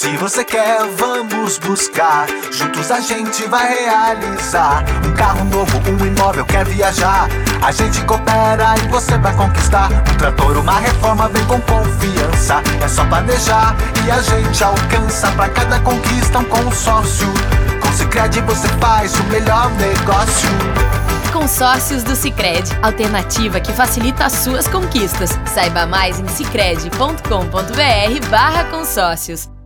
Se você quer, vamos buscar. Juntos a gente vai realizar. Um carro novo, um imóvel, quer viajar. A gente coopera e você vai conquistar. Um trator, uma reforma, vem com confiança. É só planejar e a gente alcança. Pra cada conquista, um consórcio. Com Cicred você faz o melhor negócio. Consórcios do Cicred, alternativa que facilita as suas conquistas. Saiba mais em cicred.com.br barra consórcios.